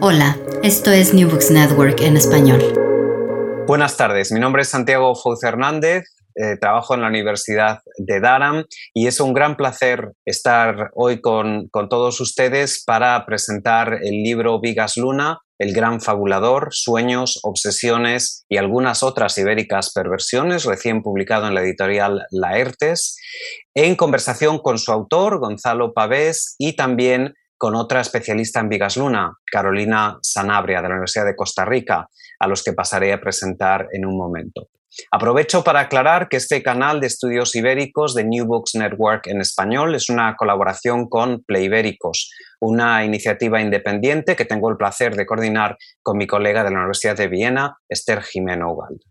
Hola, esto es New Books Network en español. Buenas tardes, mi nombre es Santiago Fouz Hernández, eh, trabajo en la Universidad de Durham y es un gran placer estar hoy con, todos ustedes para presentar el libro Vigas Luna, El Gran Fabulador, Sueños, Obsesiones y algunas otras ibéricas perversiones, recién publicado en la editorial Laertes, en conversación con su autor, Gonzalo Pavés, y también con otra especialista en Vigas Luna, Carolina Sanabria, de la Universidad de Costa Rica, a los que pasaré a presentar en un momento. Aprovecho para aclarar que este canal de estudios ibéricos de New Books Network en español es una colaboración con Playbéricos, una iniciativa independiente que tengo el placer de coordinar con mi colega de la Universidad de Viena, Esther Jimeno Ugalde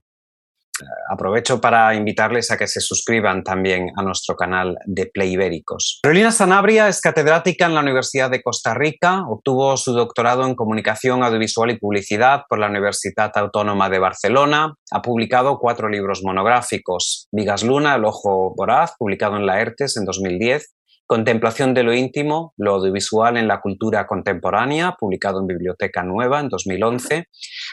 aprovecho para invitarles a que se suscriban también a nuestro canal de Play Ibéricos. Carolina Sanabria es catedrática en la Universidad de Costa Rica, obtuvo su doctorado en Comunicación Audiovisual y Publicidad por la Universidad Autónoma de Barcelona, ha publicado cuatro libros monográficos, Vigas Luna, El Ojo Voraz, publicado en la ERTES en 2010, Contemplación de lo íntimo, lo audiovisual en la cultura contemporánea, publicado en Biblioteca Nueva en 2011.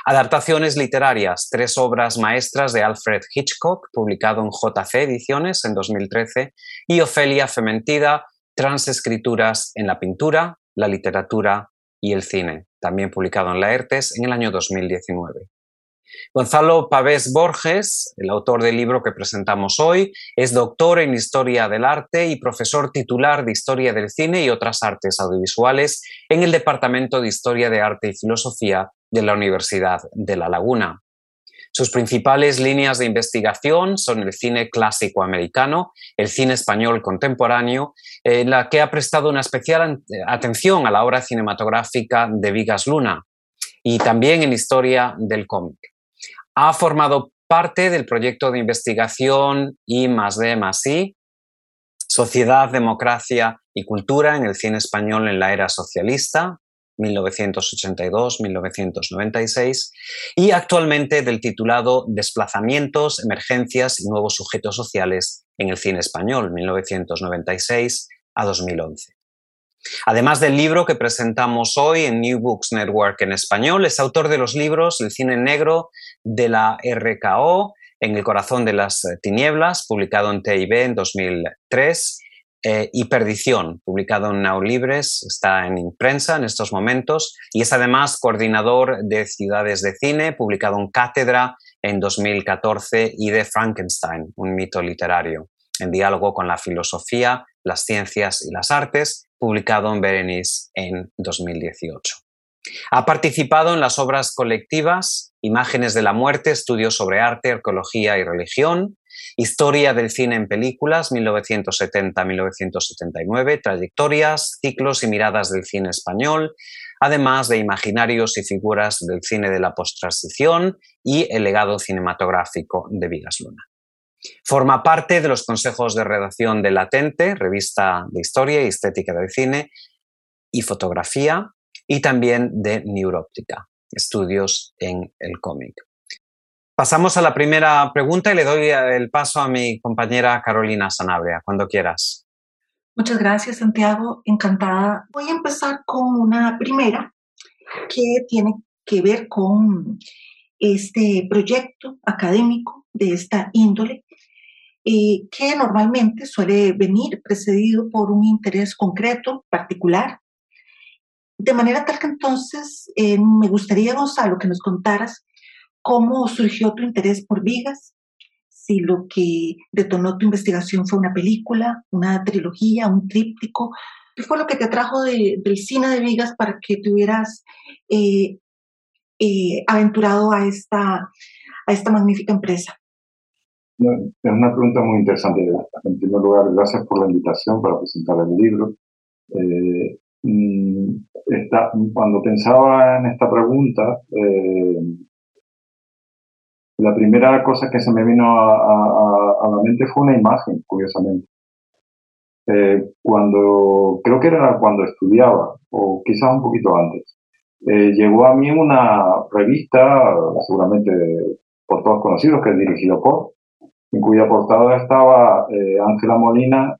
Adaptaciones literarias, tres obras maestras de Alfred Hitchcock, publicado en JC Ediciones en 2013. Y Ofelia Fementida, transescrituras en la pintura, la literatura y el cine, también publicado en la ERTES en el año 2019. Gonzalo Pavés Borges, el autor del libro que presentamos hoy, es doctor en Historia del Arte y profesor titular de Historia del Cine y otras artes audiovisuales en el Departamento de Historia de Arte y Filosofía de la Universidad de La Laguna. Sus principales líneas de investigación son el cine clásico americano, el cine español contemporáneo, en la que ha prestado una especial atención a la obra cinematográfica de Vigas Luna y también en historia del cómic ha formado parte del proyecto de investigación I más D más I, Sociedad, Democracia y Cultura en el cine español en la era socialista, 1982-1996, y actualmente del titulado Desplazamientos, Emergencias y Nuevos Sujetos Sociales en el cine español, 1996 a 2011. Además del libro que presentamos hoy en New Books Network en español, es autor de los libros El cine negro de la RKO, En el corazón de las tinieblas, publicado en TIB en 2003, eh, y Perdición, publicado en Now Libres, está en prensa en estos momentos, y es además coordinador de Ciudades de Cine, publicado en Cátedra en 2014, y de Frankenstein, un mito literario, en diálogo con la filosofía, las ciencias y las artes, publicado en Berenice en 2018. Ha participado en las obras colectivas Imágenes de la muerte, estudios sobre arte, arqueología y religión, Historia del cine en películas 1970-1979, trayectorias, ciclos y miradas del cine español, además de imaginarios y figuras del cine de la posttransición y el legado cinematográfico de Vigas Luna. Forma parte de los consejos de redacción de Latente, revista de historia y estética del cine y fotografía, y también de Neuróptica. estudios en el cómic. Pasamos a la primera pregunta y le doy el paso a mi compañera Carolina Sanabria, cuando quieras. Muchas gracias, Santiago. Encantada. Voy a empezar con una primera que tiene que ver con este proyecto académico de esta índole, eh, que normalmente suele venir precedido por un interés concreto, particular. De manera tal que entonces eh, me gustaría, Gonzalo, que nos contaras cómo surgió tu interés por Vigas, si lo que detonó tu investigación fue una película, una trilogía, un tríptico, ¿qué fue lo que te atrajo del cine de Vigas para que te hubieras eh, eh, aventurado a esta, a esta magnífica empresa? Es una pregunta muy interesante. En primer lugar, gracias por la invitación para presentar el libro. Mm, cuando pensaba en esta pregunta, la primera cosa que se me vino a, la mente fue una imagen, curiosamente. Eh, cuando, creo que era cuando estudiaba, o quizás un poquito antes, eh, llegó a mí una revista, seguramente por todos conocidos, que es dirigido por, en cuya portada estaba eh, Ángela Molina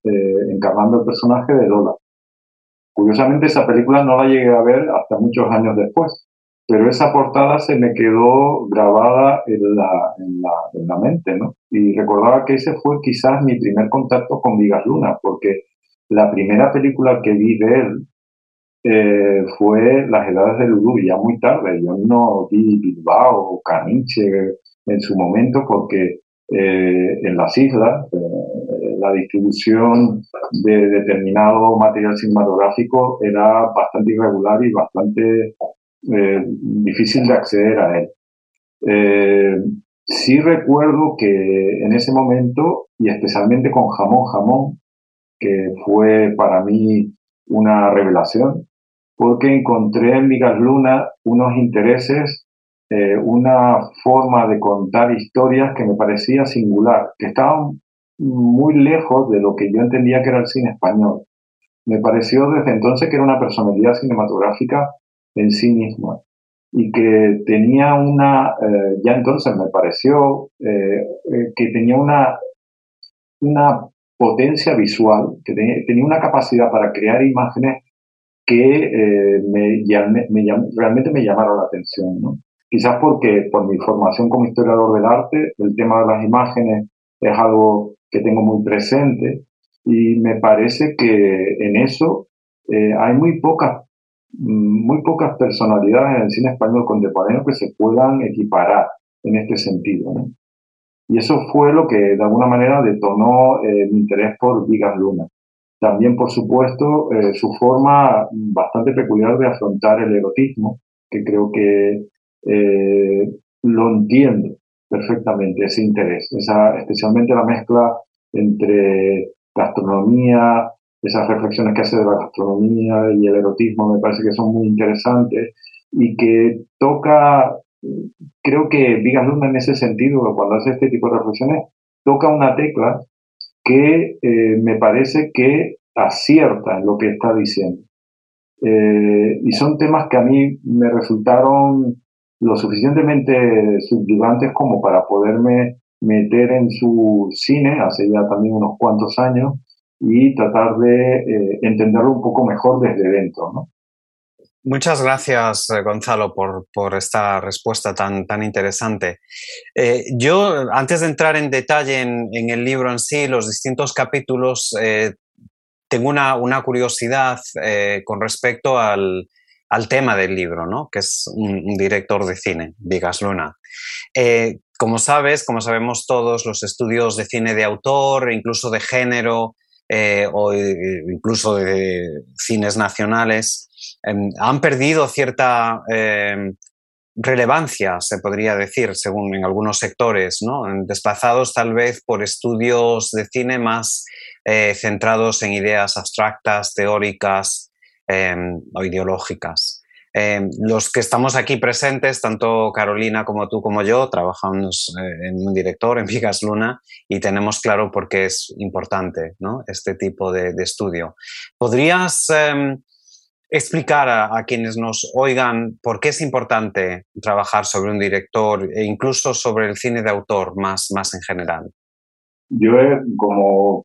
encarnando el personaje de Lola. Curiosamente esa película no la llegué a ver hasta muchos años después pero esa portada se me quedó grabada en la, en la, en la mente, ¿no? Y recordaba que ese fue quizás mi primer contacto con Vigas Luna, porque la primera película que vi de él eh, fue Las Edades de Ludú, ya muy tarde. Yo no vi Bilbao o Caniche en su momento porque eh, en las islas eh, la distribución de determinado material cinematográfico era bastante irregular y bastante eh, difícil de acceder a él. Eh, sí recuerdo que en ese momento, y especialmente con Jamón Jamón, que fue para mí una revelación, porque encontré en Vigas Luna unos intereses, eh, una forma de contar historias que me parecía singular, que estaban muy lejos de lo que yo entendía que era el cine español. Me pareció desde entonces que era una personalidad cinematográfica en sí misma y que tenía una, eh, ya entonces me pareció eh, eh, que tenía una, una potencia visual, que tenía, una capacidad para crear imágenes que me, realmente me llamaron la atención. ¿no? Quizás porque por mi formación como historiador del arte, el tema de las imágenes es algo que tengo muy presente y me parece que en eso hay muy pocas muy pocas personalidades en el cine español contemporáneo que se puedan equiparar en este sentido. Y eso fue lo que de alguna manera detonó eh, mi interés por Vigas Luna. También, por supuesto, eh, su forma bastante peculiar de afrontar el erotismo, que creo que eh, lo entiendo perfectamente, ese interés, esa, especialmente la mezcla entre gastronomía, esas reflexiones que hace de la gastronomía y el erotismo me parece que son muy interesantes y que toca, creo que Vigas Luna en ese sentido, cuando hace este tipo de reflexiones, toca una tecla que eh, me parece que acierta en lo que está diciendo. Eh, y son temas que a mí me resultaron lo suficientemente subyugantes como para poderme meter en su cine hace ya también unos cuantos años y tratar de eh, entenderlo un poco mejor desde dentro. Muchas gracias, eh, Gonzalo, por, por, esta respuesta tan, tan interesante. Eh, yo, antes de entrar en detalle en, el libro en sí, los distintos capítulos, tengo una, una curiosidad con respecto al, al, tema del libro, ¿no? que es un, director de cine, Vigas Luna. como sabes, como sabemos todos, los estudios de cine de autor, incluso de género, eh, o incluso de cines nacionales, em, han perdido cierta em, relevancia, se podría decir, según en algunos sectores, desplazados tal vez por estudios de cine más eh, centrados en ideas abstractas, teóricas em, o ideológicas. Eh, los que estamos aquí presentes, tanto Carolina como tú como yo, trabajamos eh, en un director, en Vigas Luna, y tenemos claro por qué es importante ¿no? este tipo de, estudio. ¿Podrías em, explicar a, quienes nos oigan por qué es importante trabajar sobre un director e incluso sobre el cine de autor más, más en general? Yo, como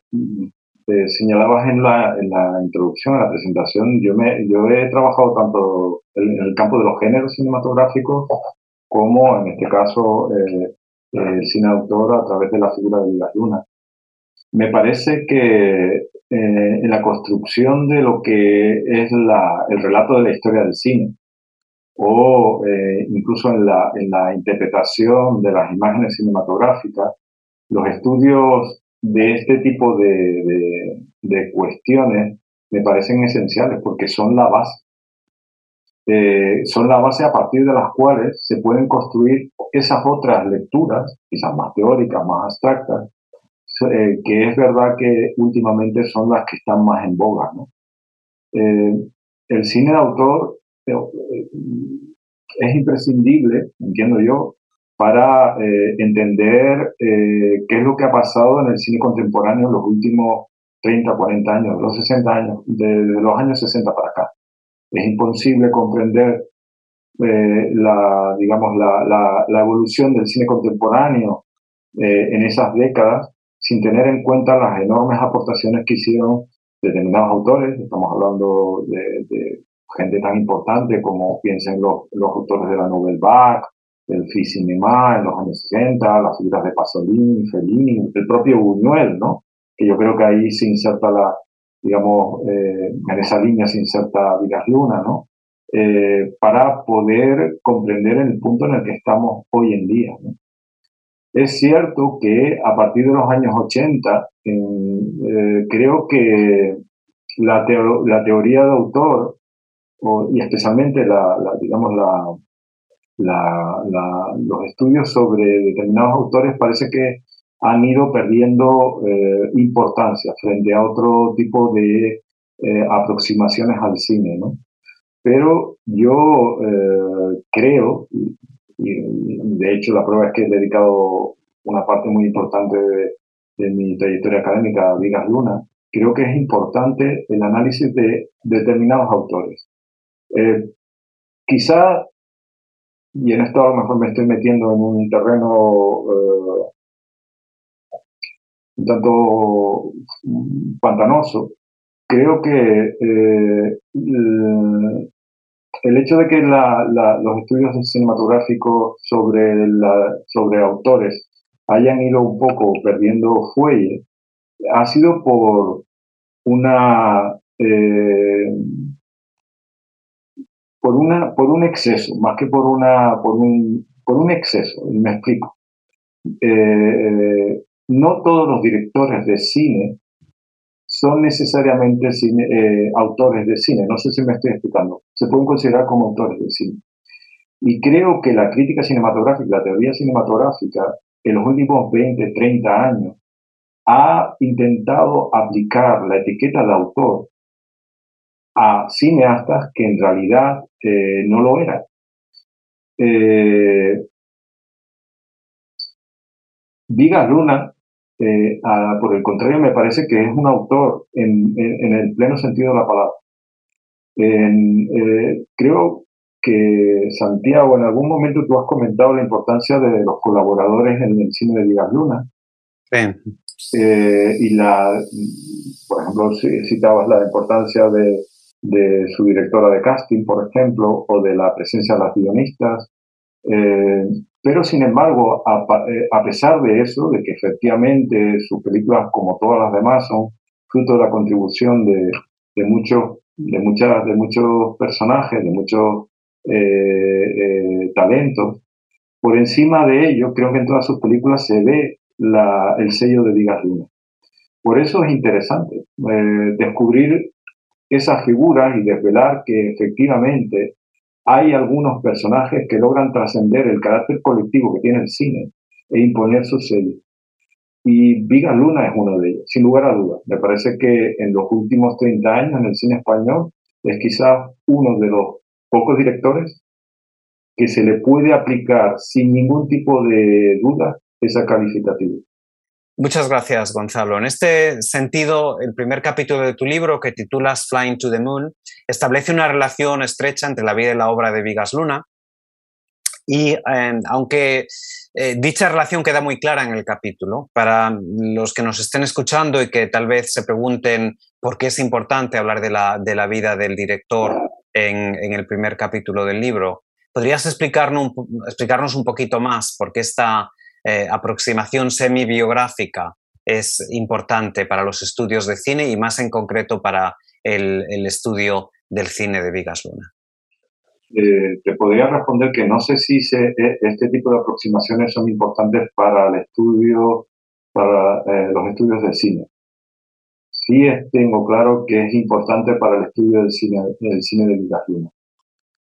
señalabas en la, en la, introducción, en la presentación, yo, me, yo he trabajado tanto en el campo de los géneros cinematográficos como, en este caso, eh, el cine autor a través de la figura de Vigas Luna. Me parece que eh, en la construcción de lo que es la, el relato de la historia del cine, o eh, incluso en la, en la interpretación de las imágenes cinematográficas, los estudios de este tipo de, de, cuestiones me parecen esenciales porque son la base. Eh, son la base a partir de las cuales se pueden construir esas otras lecturas, quizás más teóricas, más abstractas, eh, que es verdad que últimamente son las que están más en boga. Eh, el cine de autor es imprescindible, entiendo yo, para entender qué es lo que ha pasado en el cine contemporáneo en los últimos 30, 40 años, los 60 años, de, los años 60 para acá. Es imposible comprender la, digamos, la, la, evolución del cine contemporáneo en esas décadas sin tener en cuenta las enormes aportaciones que hicieron determinados autores, estamos hablando de, gente tan importante como piensen los, los autores de la Nouvelle Vague, del Cinema en los años 60, las figuras de Pasolini, Fellini, el propio Buñuel, ¿no? Que yo creo que ahí se inserta la, digamos, eh, en esa línea se inserta Vigas Luna, ¿no? Eh, para poder comprender el punto en el que estamos hoy en día. ¿no? Es cierto que a partir de los años 80, eh, creo que la, la, teoría de autor, y especialmente la, digamos los estudios sobre determinados autores, parece que han ido perdiendo eh, importancia frente a otro tipo de eh, aproximaciones al cine. ¿no? Pero yo creo, y de hecho la prueba es que he dedicado una parte muy importante de, mi trayectoria académica a Vigas Luna, creo que es importante el análisis de determinados autores. Eh, quizá, y en esto a lo mejor me estoy metiendo en un terreno eh, un tanto pantanoso, creo que eh, el hecho de que los estudios cinematográficos sobre, sobre autores hayan ido un poco perdiendo fuelle ha sido por una eh, por una por un exceso más que por una por un por un exceso y me explico eh, no todos los directores de cine son necesariamente eh, autores de cine. No sé si me estoy explicando. Se pueden considerar como autores de cine. Y creo que la crítica cinematográfica, la teoría cinematográfica, en los últimos 20, 30 años, ha intentado aplicar la etiqueta de autor a cineastas que en realidad eh, no lo eran. Eh, Vigas Luna eh, por el contrario, me parece que es un autor en, el pleno sentido de la palabra. Eh, creo que Santiago, en algún momento tú has comentado la importancia de los colaboradores en el cine de Vigas Luna. Eh, y la, por ejemplo, citabas la importancia de, de, su directora de casting, por ejemplo, o de la presencia de las guionistas. Pero, sin embargo, eh, a, pesar de eso, de que efectivamente sus películas, como todas las demás, son fruto de la contribución de, muchos, de, muchas, de muchos personajes, de muchos eh, eh, talentos, por encima de ello, creo que en todas sus películas se ve el sello de Digas Luna. Por eso es interesante descubrir esas figuras y desvelar que efectivamente hay algunos personajes que logran trascender el carácter colectivo que tiene el cine e imponer su sello. Y Viga Luna es uno de ellos, sin lugar a dudas. Me parece que en los últimos 30 años en el cine español es quizás uno de los pocos directores que se le puede aplicar sin ningún tipo de duda esa calificativa. Muchas gracias, Gonzalo. En este sentido, el primer capítulo de tu libro, que titulas Flying to the Moon, establece una relación estrecha entre la vida y la obra de Vigas Luna. Y eh, aunque eh, dicha relación queda muy clara en el capítulo, para los que nos estén escuchando y que tal vez se pregunten por qué es importante hablar de la, de la vida del director en, el primer capítulo del libro, ¿podrías explicarnos, explicarnos un poquito más por qué esta eh, aproximación semi-biográfica es importante para los estudios de cine y más en concreto para el, estudio del cine de Vigas Luna? Eh, te podría responder que no sé si e, este tipo de aproximaciones son importantes para el estudio, para eh, los estudios de cine. Sí tengo claro que es importante para el estudio del cine, del cine de Vigas Luna.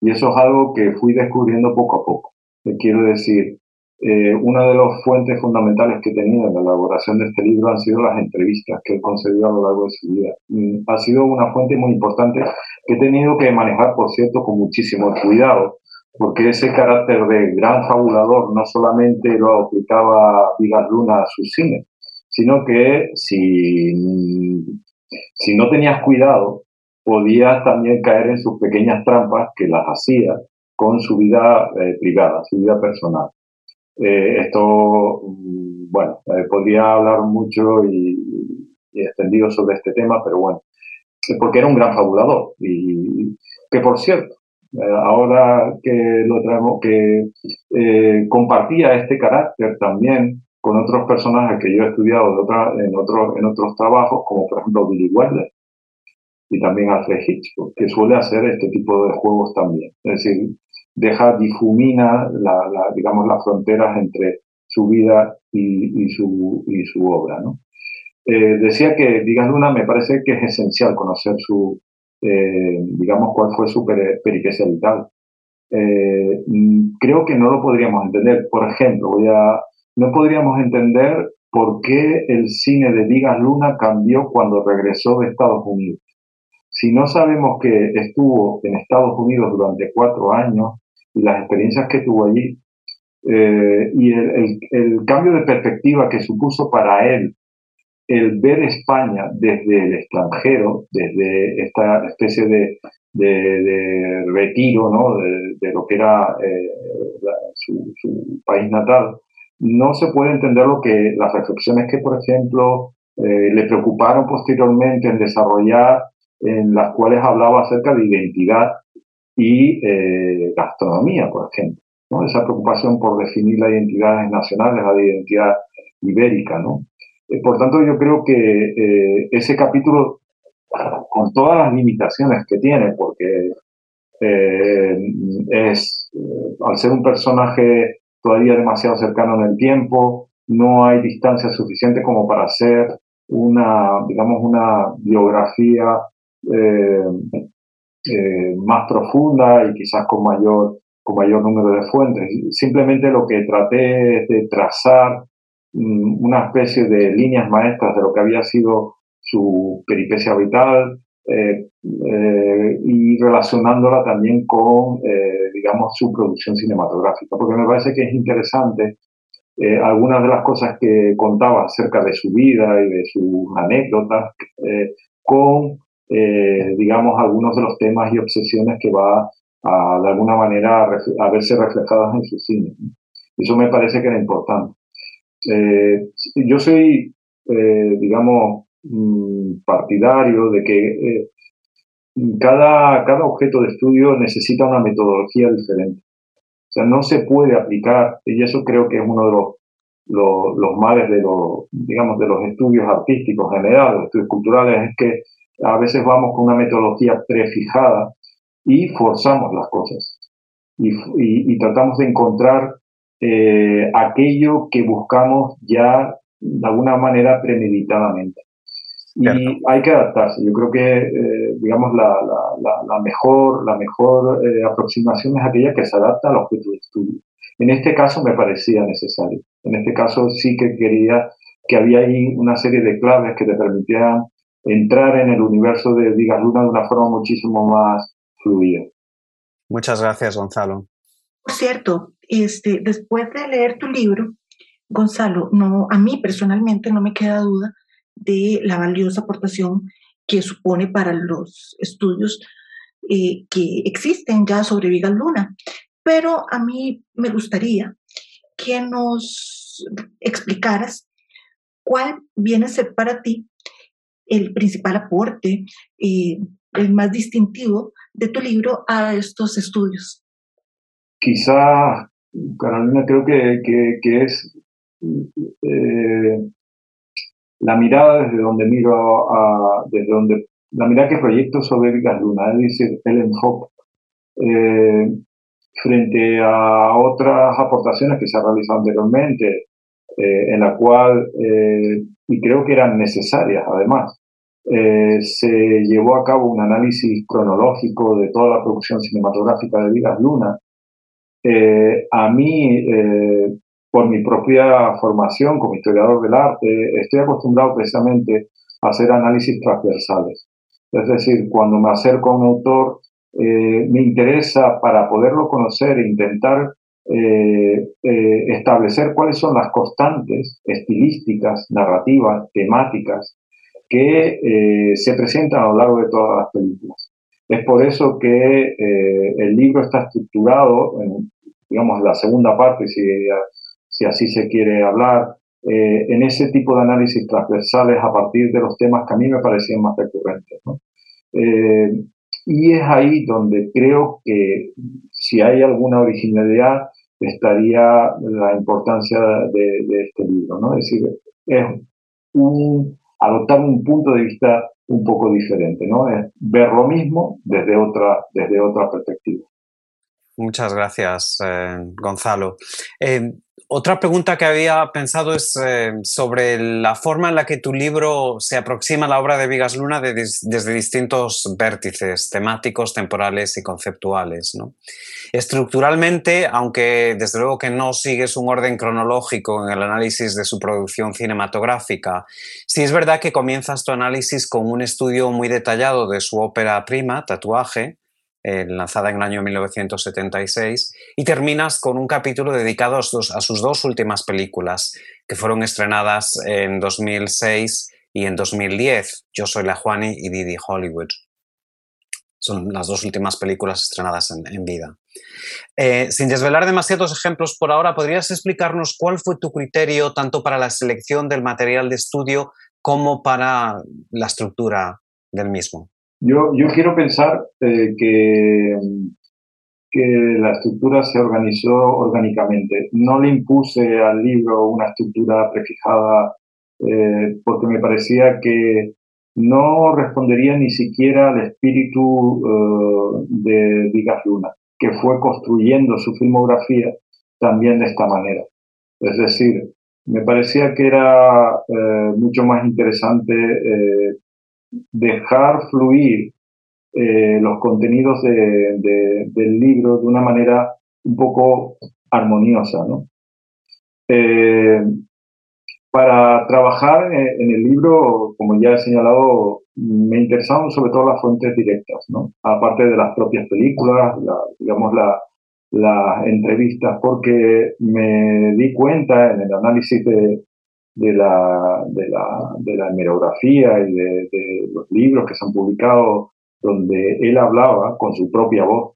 Y eso es algo que fui descubriendo poco a poco. Te quiero decir, eh, una de las fuentes fundamentales que tenido en la elaboración de este libro han sido las entrevistas que he concedido a lo largo de su vida. Mm, ha sido una fuente muy importante que he tenido que manejar, por cierto, con muchísimo cuidado, porque ese carácter de gran fabulador no solamente lo aplicaba Vigas Luna a su cine, sino que si, si no tenías cuidado, podías también caer en sus pequeñas trampas que las hacía con su vida eh, privada, su vida personal. Eh, esto, mm, bueno, eh, podría hablar mucho y, extendido sobre este tema, pero bueno, porque era un gran fabulador y que por cierto, eh, ahora que lo traemos, que compartía este carácter también con otros personajes que yo he estudiado en, otros en otros trabajos, como por ejemplo Billy Wilder y también Alfred Hitchcock, que suele hacer este tipo de juegos también. Es decir, deja, difumina, la, digamos, las fronteras entre su vida y, su, y su obra. ¿no? Eh, decía que Vigas Luna me parece que es esencial conocer su, eh, digamos, cuál fue su peripecia vital. Eh, creo que no lo podríamos entender. Por ejemplo, voy a, no podríamos entender por qué el cine de Vigas Luna cambió cuando regresó de Estados Unidos. Si no sabemos que estuvo en Estados Unidos durante cuatro años, y las experiencias que tuvo allí eh, y el, el, cambio de perspectiva que supuso para él el ver España desde el extranjero, desde esta especie de, de, retiro ¿no? de, lo que era eh, su, país natal, no se puede entender lo que las reflexiones que, por ejemplo, eh, le preocuparon posteriormente en desarrollar, en las cuales hablaba acerca de identidad y eh, gastronomía, por ejemplo. Esa preocupación por definir las identidades nacionales, la identidad ibérica. ¿no? Eh, por tanto, yo creo que eh, ese capítulo, con todas las limitaciones que tiene, porque es, al ser un personaje todavía demasiado cercano en el tiempo, no hay distancia suficiente como para hacer una, digamos, una biografía eh, más profunda y quizás con mayor, con mayor número de fuentes. Simplemente lo que traté es de trazar mm, una especie de líneas maestras de lo que había sido su peripecia vital eh, eh, y relacionándola también con, digamos, su producción cinematográfica, porque me parece que es interesante algunas de las cosas que contaba acerca de su vida y de sus anécdotas con eh, digamos, algunos de los temas y obsesiones que va a, de alguna manera, a, verse reflejadas en su cine. Eso me parece que era importante. Eh, yo soy, eh, digamos, mm, partidario de que cada, cada objeto de estudio necesita una metodología diferente. O sea, no se puede aplicar, y eso creo que es uno de los, los, los males de los, digamos, de los estudios artísticos generales, los estudios culturales, es que a veces vamos con una metodología prefijada y forzamos las cosas y, tratamos de encontrar eh, aquello que buscamos ya de alguna manera premeditadamente. Y hay que adaptarse. Yo creo que, eh, digamos, la, la, mejor, la mejor eh, aproximación es aquella que se adapta al objeto de estudio. En este caso me parecía necesario. En este caso sí que quería que había ahí una serie de claves que te permitieran entrar en el universo de Digas Luna de una forma muchísimo más fluida. Muchas gracias, Gonzalo. Por cierto, este, después de leer tu libro, Gonzalo, no, a mí personalmente no me queda duda de la valiosa aportación que supone para los estudios eh, que existen ya sobre Vigas Luna. Pero a mí me gustaría que nos explicaras cuál viene a ser para ti el principal aporte, eh, el más distintivo de tu libro a estos estudios. Quizá, Carolina, creo que, que, es eh, la mirada desde donde miro, a, desde donde la mirada que proyecto sobre Vigas Luna, es decir, el enfoque eh, frente a otras aportaciones que se han realizado anteriormente, eh, en la cual, eh, y creo que eran necesarias además, se llevó a cabo un análisis cronológico de toda la producción cinematográfica de Vigas Luna. a mí, por mi propia formación como historiador del arte, estoy acostumbrado precisamente a hacer análisis transversales. Es decir, cuando me acerco a un autor, eh, me interesa para poderlo conocer e intentar eh, eh, establecer cuáles son las constantes estilísticas, narrativas, temáticas que se presentan a lo largo de todas las películas. Es por eso que el libro está estructurado, en, digamos, la segunda parte, si, si así se quiere hablar, eh, en ese tipo de análisis transversales a partir de los temas que a mí me parecían más recurrentes. Eh, y es ahí donde creo que si hay alguna originalidad estaría la importancia de, este libro. ¿no? Es decir, es un, adoptar un punto de vista un poco diferente, ¿no? es ver lo mismo desde otra, desde otra perspectiva. Muchas gracias, eh, Gonzalo. Otra pregunta que había pensado es eh, sobre la forma en la que tu libro se aproxima a la obra de Vigas Luna desde distintos vértices temáticos, temporales y conceptuales. Estructuralmente, aunque desde luego que no sigues un orden cronológico en el análisis de su producción cinematográfica, sí es verdad que comienzas tu análisis con un estudio muy detallado de su ópera prima, Tatuaje, eh, lanzada en el año 1976, y terminas con un capítulo dedicado a sus, dos últimas películas, que fueron estrenadas en 2006 y en 2010, Yo soy la Juani y Didi Hollywood. Son las dos últimas películas estrenadas en, vida. Eh, sin desvelar demasiados ejemplos por ahora, ¿podrías explicarnos cuál fue tu criterio tanto para la selección del material de estudio como para la estructura del mismo? Yo, yo quiero pensar eh, que, que la estructura se organizó orgánicamente. No le impuse al libro una estructura prefijada eh, porque me parecía que no respondería ni siquiera al espíritu eh, de Vigas Luna, que fue construyendo su filmografía también de esta manera. Es decir, me parecía que era mucho más interesante dejar fluir eh, los contenidos del libro de una manera un poco armoniosa. Eh, para trabajar en, el libro, como ya he señalado, me interesaban sobre todo las fuentes directas, aparte de las propias películas, digamos las entrevistas, porque me di cuenta en el análisis de, de la, de la, de la hemerografía y de, los libros que se han publicado donde él hablaba con su propia voz,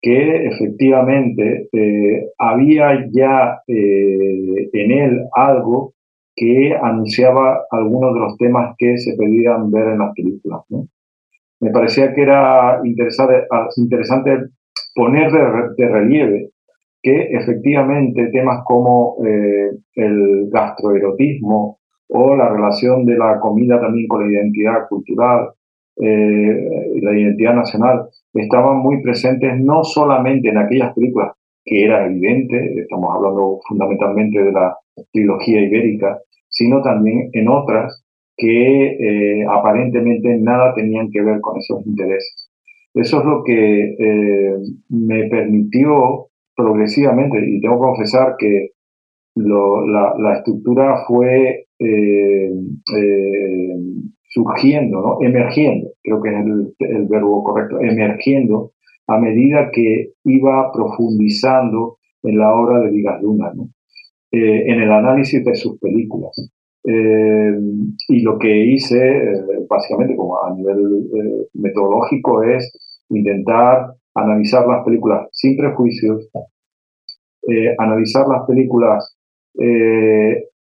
que efectivamente eh, había ya eh, en él algo que anunciaba algunos de los temas que se pedían ver en las películas. Me parecía que era interesante, interesante poner de relieve que efectivamente temas como eh, el gastroerotismo o la relación de la comida también con la identidad cultural, eh, la identidad nacional, estaban muy presentes no solamente en aquellas películas que era evidente, estamos hablando fundamentalmente de la trilogía ibérica, sino también en otras que eh, aparentemente nada tenían que ver con esos intereses. Eso es lo que eh, me permitió progresivamente, y tengo que confesar que la, estructura fue eh, eh, surgiendo, ¿no? emergiendo, creo que es el, verbo correcto, emergiendo a medida que iba profundizando en la obra de Vigas Luna. eh, en el análisis de sus películas. Y lo que hice, básicamente, como a nivel metodológico, es intentar analizar las películas sin prejuicios, analizar las películas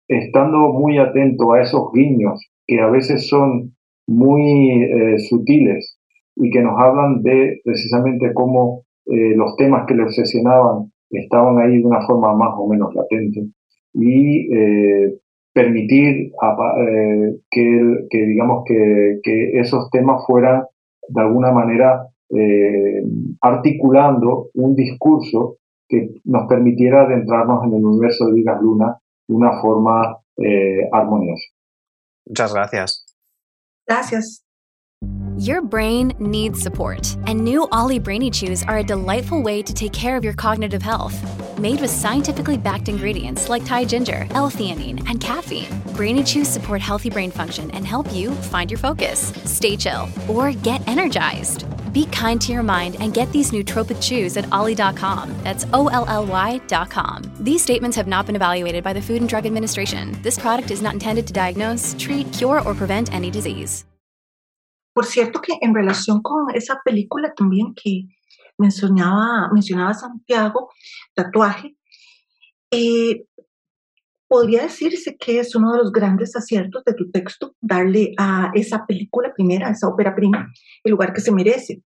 estando muy atento a esos guiños que a veces son muy sutiles y que nos hablan de precisamente cómo eh, los temas que le obsesionaban estaban ahí de una forma más o menos latente y eh, permitir eh, que, digamos que, esos temas fueran de alguna manera articulando un discurso que nos permitiera adentrarnos en el universo de Vigas Luna de una forma eh, armoniosa. Muchas gracias. Gracias. Your brain needs support, and new Ollie Brainy Chews are a delightful way to take care of your cognitive health. Made with scientifically backed ingredients like Thai ginger, L-theanine, and caffeine, Brainy Chews support healthy brain function and help you find your focus, stay chill, or get energized. Be kind to your mind and get these nootropic chews at ollie.com. That's O L L Y.com. These statements have not been evaluated by the Food and Drug Administration. This product is not intended to diagnose, treat, cure, or prevent any disease. Por cierto que en relación con esa película también que mencionaba, mencionaba Santiago, Tatuaje, eh, podría decirse que es uno de los grandes aciertos de tu texto, darle a esa película primera, a esa ópera prima, el lugar que se merece.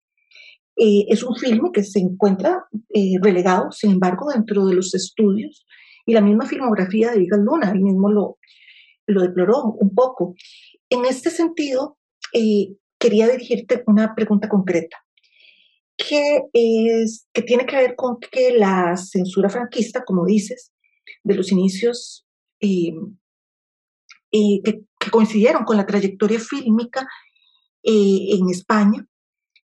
Eh, es un filme que se encuentra eh, relegado, sin embargo, dentro de los estudios y la misma filmografía de Vigas Luna, él mismo lo, lo deploró un poco. En este sentido, quería dirigirte una pregunta concreta, que, es, que tiene que ver con que la censura franquista, como dices, de los inicios eh, eh, que, coincidieron con la trayectoria fílmica eh, en España,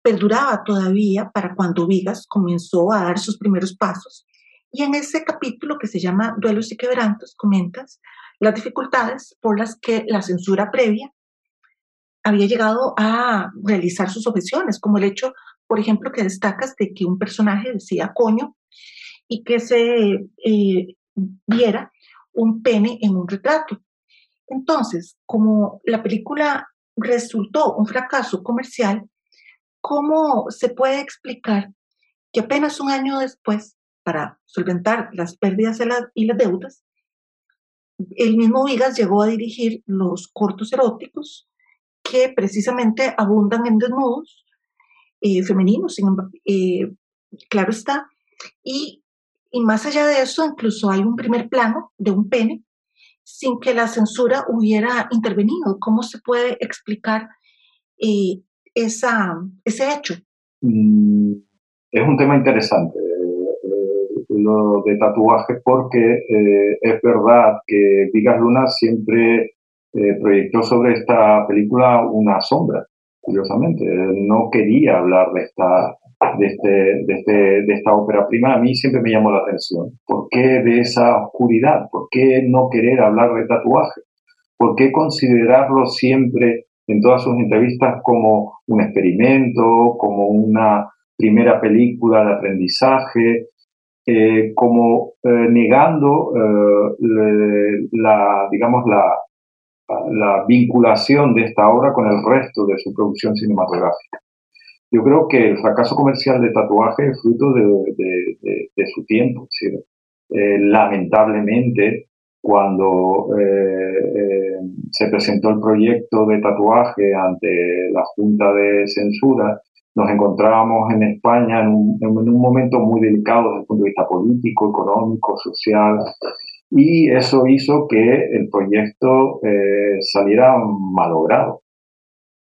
perduraba todavía para cuando Vigas comenzó a dar sus primeros pasos. Y en ese capítulo que se llama Duelos y Quebrantos, comentas las dificultades por las que la censura previa había llegado a realizar sus objeciones, como el hecho, por ejemplo, que destacas de que un personaje decía coño y que se eh, viera un pene en un retrato. Entonces, como la película resultó un fracaso comercial, ¿cómo se puede explicar que apenas un año después, para solventar las pérdidas y las deudas, el mismo Vigas llegó a dirigir los cortos eróticos que precisamente abundan en desnudos eh, femeninos, eh, claro está. Y, y, más allá de eso, incluso hay un primer plano de un pene sin que la censura hubiera intervenido. ¿Cómo se puede explicar eh, ese hecho? Mm, es un tema interesante lo de tatuajes porque es verdad que Vigas Luna siempre eh, proyectó sobre esta película una sombra, curiosamente. No quería hablar de esta, de, este, de, este, de esta ópera prima. A mí siempre me llamó la atención. ¿Por qué de esa oscuridad? ¿Por qué no querer hablar de tatuaje? ¿Por qué considerarlo siempre en todas sus entrevistas como un experimento, como una primera película de aprendizaje, eh, como eh, negando la, digamos, la, la vinculación de esta obra con el resto de su producción cinematográfica. Yo creo que el fracaso comercial de tatuaje es fruto de, su tiempo. Eh, lamentablemente, cuando eh, eh, se presentó el proyecto de tatuaje ante la Junta de Censura, nos encontrábamos en España en un, en un momento muy delicado desde el punto de vista político, económico, social, y eso hizo que el proyecto eh, saliera malogrado.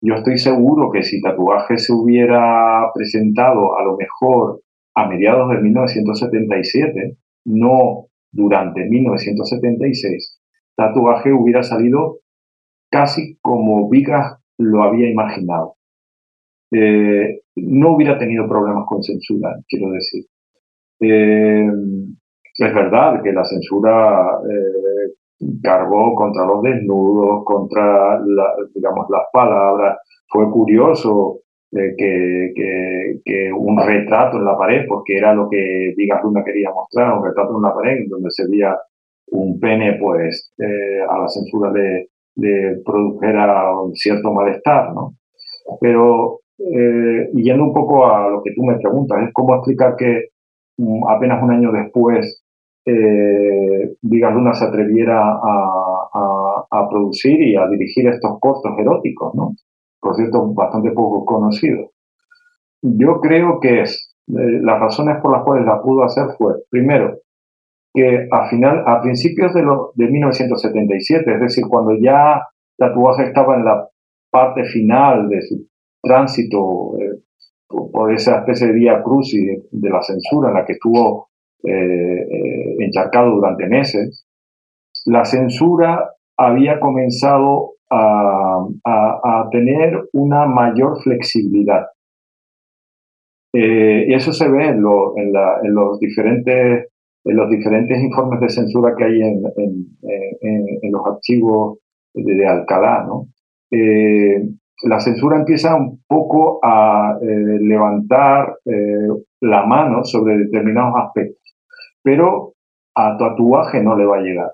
Yo estoy seguro que si Tatuaje se hubiera presentado a lo mejor a mediados de 1977, no durante 1976, Tatuaje hubiera salido casi como Vigas lo había imaginado. Eh, no hubiera tenido problemas con censura, quiero decir. Eh, es verdad que la censura eh, cargó contra los desnudos, contra digamos, las palabras. Fue curioso eh, que, un retrato en la pared, porque era lo que Vigas Luna quería mostrar, un retrato en la pared donde se veía un pene, pues eh, a la censura le, produjera un cierto malestar, ¿no? Pero, eh, yendo un poco a lo que tú me preguntas, es cómo explicar que mm, apenas un año después eh, Vigas Luna se atreviera a, producir y a dirigir estos cortos eróticos, ¿no? Por cierto, bastante poco conocidos. Yo creo que es, eh, las razones por las cuales la pudo hacer fue, primero, que a, final, a principios de 1977, es decir, cuando ya Tatuaje estaba en la parte final de su tránsito eh, por esa especie de vía crucis de, de, la censura en la que estuvo eh, eh, encharcado durante meses, la censura había comenzado a, tener una mayor flexibilidad. Eh, y eso se ve en, los diferentes, informes de censura que hay en, los archivos de, Alcalá. ¿no? Eh, la censura empieza un poco a levantar la mano sobre determinados aspectos, pero a tatuaje no le va a llegar.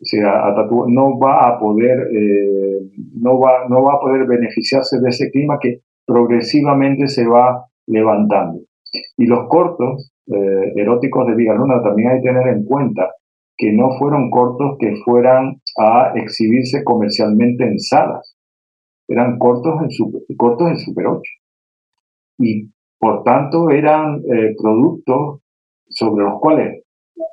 O sea, a tatu no va a poder, eh, no, va, no va a poder beneficiarse de ese clima que progresivamente se va levantando. Y los cortos eh, eróticos de Vigaluna también hay que tener en cuenta que no fueron cortos que fueran a exhibirse comercialmente en salas, eran cortos en, super, cortos en Super 8. Y por tanto eran eh, productos sobre los cuales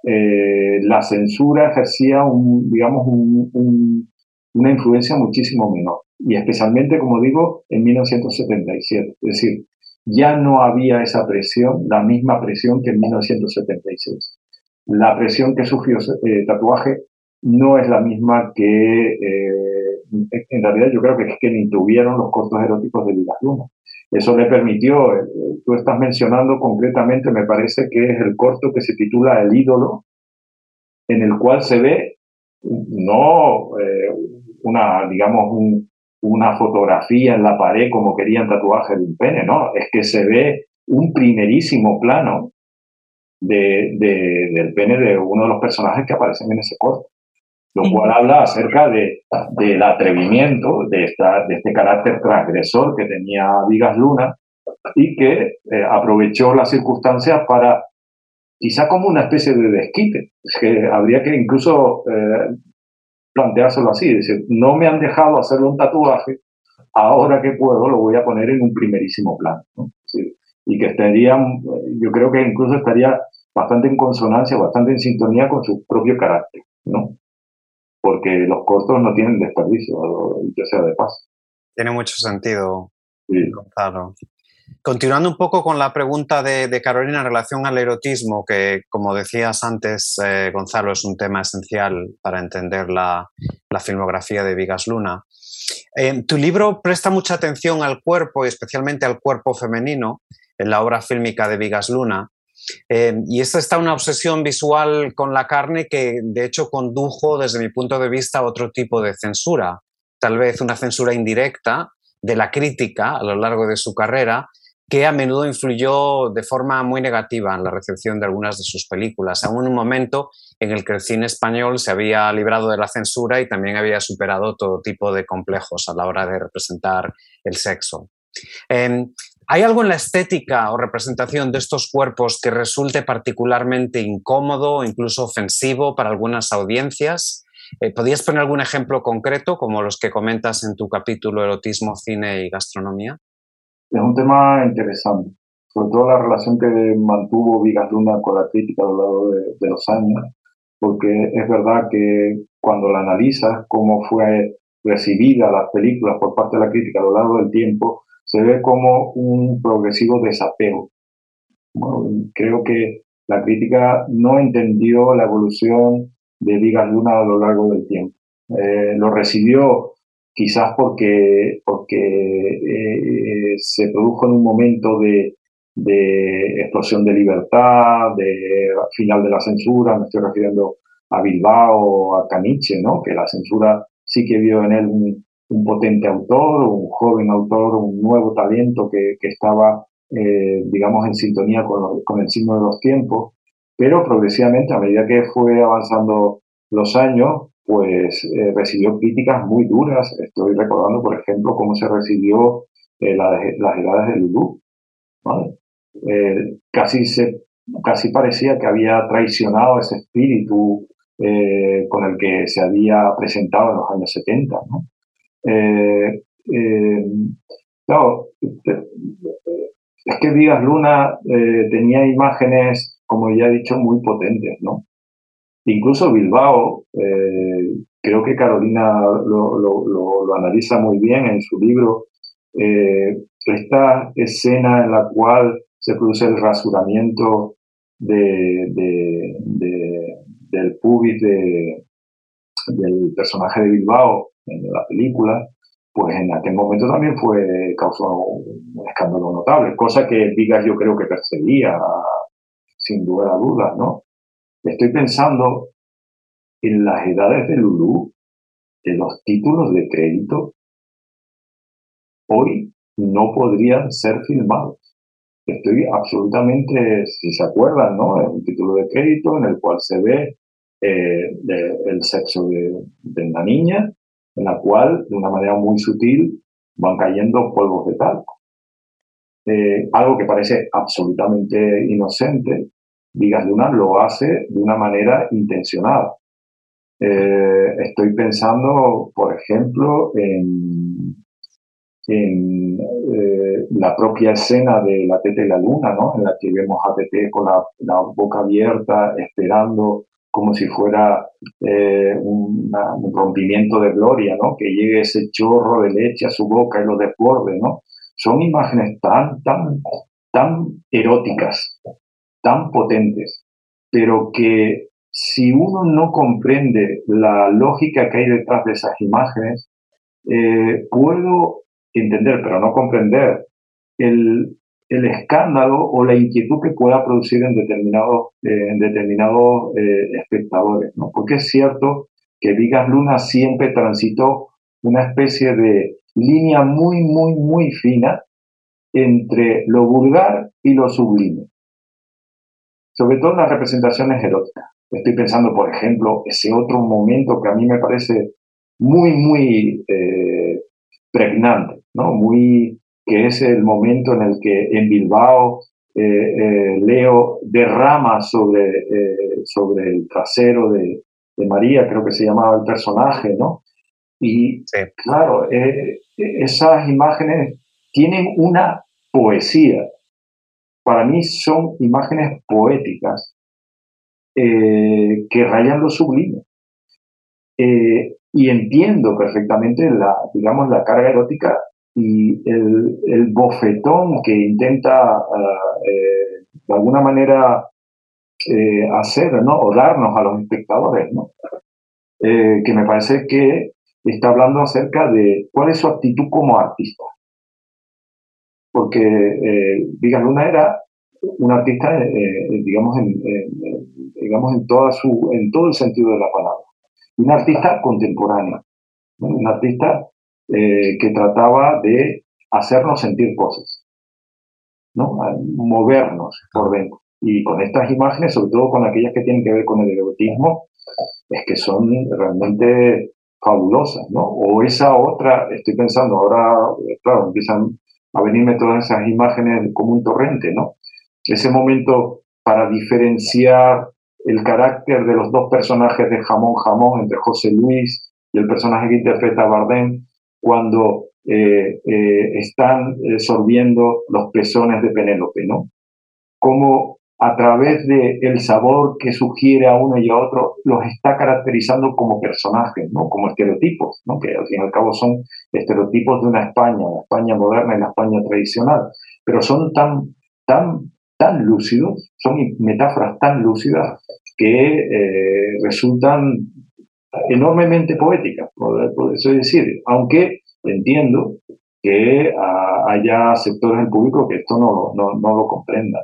eh, la censura ejercía un, digamos, un, un, una influencia muchísimo menor. Y especialmente, como digo, en 1977. Es decir, ya no había esa presión, la misma presión que en 1976. La presión que sufrió eh, tatuaje no es la misma que, eh, en realidad yo creo que es que ni tuvieron los cortos eróticos de Luna. Eso le permitió, eh, tú estás mencionando concretamente, me parece que es el corto que se titula El ídolo, en el cual se ve no eh, una, digamos, un, una fotografía en la pared como querían tatuaje de un pene, no, es que se ve un primerísimo plano de, del pene de uno de los personajes que aparecen en ese corto lo cual habla acerca de, del atrevimiento, de, esta, de este carácter transgresor que tenía Vigas Luna y que eh, aprovechó las circunstancias para, quizá como una especie de desquite, es que habría que incluso eh, planteárselo así, es decir, no me han dejado hacerle un tatuaje, ahora que puedo lo voy a poner en un primerísimo plano. ¿no? Sí, y que estaría, yo creo que incluso estaría bastante en consonancia, bastante en sintonía con su propio carácter, ¿no? Porque los cortos no tienen desperdicio, ya sea de paso. Tiene mucho sentido, sí. Gonzalo. Continuando un poco con la pregunta de, de, Carolina en relación al erotismo, que como decías antes, eh, Gonzalo, es un tema esencial para entender la, la filmografía de Vigas Luna. Eh, tu libro presta mucha atención al cuerpo y especialmente al cuerpo femenino en la obra fílmica de Vigas Luna. Eh, y esta está una obsesión visual con la carne que de hecho condujo desde mi punto de vista a otro tipo de censura, tal vez una censura indirecta de la crítica a lo largo de su carrera, que a menudo influyó de forma muy negativa en la recepción de algunas de sus películas, aún en un momento en el que el cine español se había librado de la censura y también había superado todo tipo de complejos a la hora de representar el sexo. Eh, ¿Hay algo en la estética o representación de estos cuerpos que resulte particularmente incómodo o incluso ofensivo para algunas audiencias? Eh, ¿Podrías poner algún ejemplo concreto, como los que comentas en tu capítulo Erotismo, Cine y Gastronomía? Es un tema interesante, sobre todo la relación que mantuvo Vigas Luna con la crítica a lo largo de, de los años, porque es verdad que cuando la analizas, cómo fue recibida las películas por parte de la crítica a lo largo del tiempo, se ve como un progresivo desapego. Creo que la crítica no entendió la evolución de Vigas Luna a lo largo del tiempo. Eh, lo recibió quizás porque, porque eh, se produjo en un momento de, de, explosión de libertad, de final de la censura, me estoy refiriendo a Bilbao, a Caniche, ¿no? que la censura sí que vio en él un, un potente autor, un joven autor, un nuevo talento que, que estaba, eh, digamos, en sintonía con, el signo de los tiempos, pero progresivamente, a medida que fue avanzando los años, pues eh, recibió críticas muy duras. Estoy recordando, por ejemplo, cómo se recibió eh, las edades de Lulú. casi, se, casi parecía que había traicionado ese espíritu con el que se había presentado en los años 70. ¿no? Claro, es que Díaz Luna tenía imágenes, como ya he dicho, muy potentes, ¿no? Incluso Bilbao, eh, creo que Carolina lo, analiza muy bien en su libro, eh, esta escena en la cual se produce el rasuramiento de, del pubis del personaje de Bilbao en la película, pues en aquel momento también fue causó un escándalo notable, cosa que Vigas yo creo que perseguía sin duda a dudas, ¿no? Estoy pensando en las edades de Lulú, de los títulos de crédito, hoy no podrían ser filmados. Estoy absolutamente, si se acuerdan, ¿no? un título de crédito en el cual se ve eh, el sexo de, una niña, en la cual, de una manera muy sutil, van cayendo polvos de talco. Eh, algo que parece absolutamente inocente, Vigas Luna lo hace de una manera intencionada. Eh, estoy pensando, por ejemplo, en, en eh, la propia escena de La Tete y la Luna, ¿no? en la que vemos a Tete con la, boca abierta, esperando como si fuera eh, un rompimiento de gloria, ¿no? que llegue ese chorro de leche a su boca y lo desborde. ¿no? Son imágenes tan, tan, tan eróticas, tan potentes, pero que si uno no comprende la lógica que hay detrás de esas imágenes, eh, puedo entender, pero no comprender, el, escándalo o la inquietud que pueda producir en determinados, eh, en eh, espectadores. ¿no? Porque es cierto que Vigas Luna siempre transitó una especie de línea muy, muy, muy fina entre lo vulgar y lo sublime sobre todo en las representaciones eróticas. Estoy pensando, por ejemplo, ese otro momento que a mí me parece muy, muy eh, pregnante, ¿no? Muy, que es el momento en el que en Bilbao eh, eh, Leo derrama sobre, sobre el trasero de, María, creo que se llamaba el personaje, ¿no? Y claro, esas imágenes tienen una poesía para mí son imágenes poéticas eh, que rayan lo sublime. Eh, y entiendo perfectamente la, digamos, la carga erótica y el, bofetón que intenta eh, de alguna manera hacer, ¿no? O darnos a los espectadores, ¿no? que me parece que está hablando acerca de cuál es su actitud como artista porque eh, Luna era un artista, eh, eh, digamos, en, digamos en, toda su, en todo el sentido de la palabra. Un artista contemporáneo, un artista eh, que trataba de hacernos sentir cosas, ¿no? movernos por dentro. Y con estas imágenes, sobre todo con aquellas que tienen que ver con el erotismo, es que son realmente fabulosas, ¿no? O esa otra, estoy pensando, ahora, claro, empiezan a venirme todas esas imágenes como un torrente, ¿no? Ese momento para diferenciar el carácter de los dos personajes de Jamón Jamón entre José Luis y el personaje que interpreta Bardem cuando eh, eh, están sorbiendo los pezones de Penélope, ¿no? Cómo a través del el sabor que sugiere a uno y a otro, los está caracterizando como personajes, ¿no? como estereotipos, ¿no? que al fin y al cabo son estereotipos de una España, la España moderna y la España tradicional, pero son tan, tan, tan lúcidos, son metáforas tan lúcidas que eh, resultan enormemente poéticas, por eso decir, aunque entiendo que haya sectores del público que esto no, no, no lo comprendan.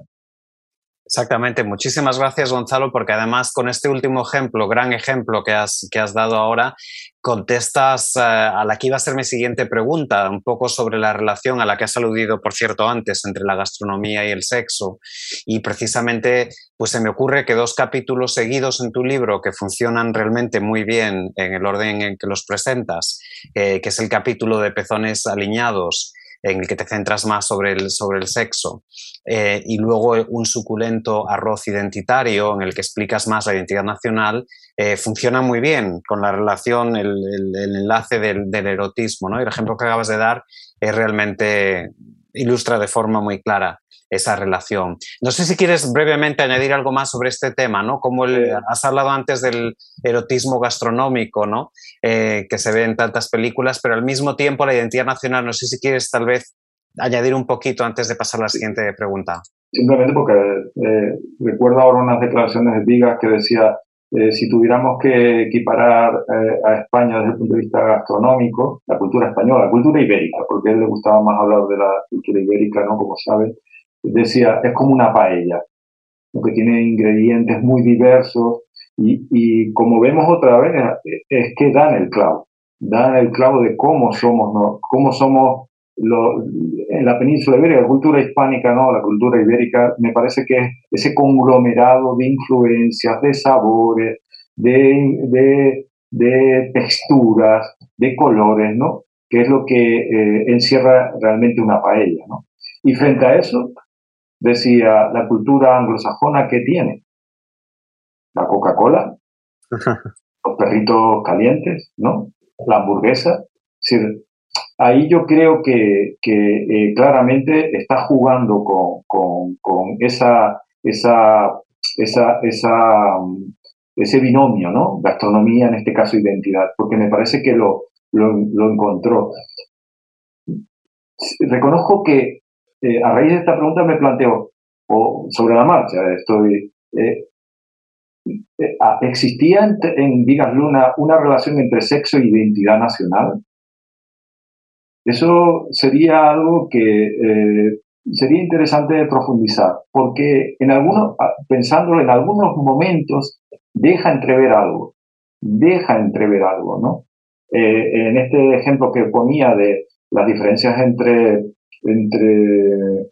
Exactamente, muchísimas gracias Gonzalo, porque además con este último ejemplo, gran ejemplo que has, que has dado ahora, contestas eh, a la que iba a ser mi siguiente pregunta, un poco sobre la relación a la que has aludido, por cierto, antes entre la gastronomía y el sexo. Y precisamente, pues se me ocurre que dos capítulos seguidos en tu libro que funcionan realmente muy bien en el orden en que los presentas, eh, que es el capítulo de pezones alineados en el que te centras más sobre el, sobre el sexo, eh, y luego un suculento arroz identitario en el que explicas más la identidad nacional, eh, funciona muy bien con la relación, el, enlace del, del, erotismo. ¿no? Y el ejemplo que acabas de dar es realmente ilustra de forma muy clara esa relación. No sé si quieres brevemente añadir algo más sobre este tema, ¿no? Como has hablado antes del erotismo gastronómico, ¿no? Eh, que se ve en tantas películas, pero al mismo tiempo la identidad nacional, no sé si quieres tal vez añadir un poquito antes de pasar a la siguiente pregunta. Simplemente porque eh, recuerdo ahora unas declaraciones de Vigas que decía, eh, si tuviéramos que equiparar a España desde el punto de vista gastronómico, la cultura española, la cultura ibérica, porque a él le gustaba más hablar de la cultura ibérica, ¿no? Como sabe, decía, es como una paella, que tiene ingredientes muy diversos y, como vemos otra vez, es que dan el clavo, dan el clavo de cómo somos, ¿no? cómo somos en la península ibérica, la cultura hispánica, no, la cultura ibérica, me parece que es ese conglomerado de influencias, de sabores, de, de, texturas, de colores, ¿no? Que es lo que eh, encierra realmente una paella, ¿no? Y frente a eso, decía la cultura anglosajona que tiene la Coca-Cola, los perritos calientes, ¿no? La hamburguesa. ahí yo creo que, que eh, claramente está jugando con, con, esa, esa, esa, esa, mm, ese binomio, ¿no? Gastronomía, en este caso identidad, porque me parece que lo, lo, lo encontró. Reconozco que eh, a raíz de esta pregunta me planteo, o sobre la marcha, estoy... Eh, eh, ah, ¿Existía en, en Luna una relación entre sexo y identidad nacional? Eso sería algo que sería interesante profundizar, porque en algunos, ah, pensándolo en algunos momentos, deja entrever algo, deja entrever algo, ¿no? en este ejemplo que ponía de las diferencias entre entre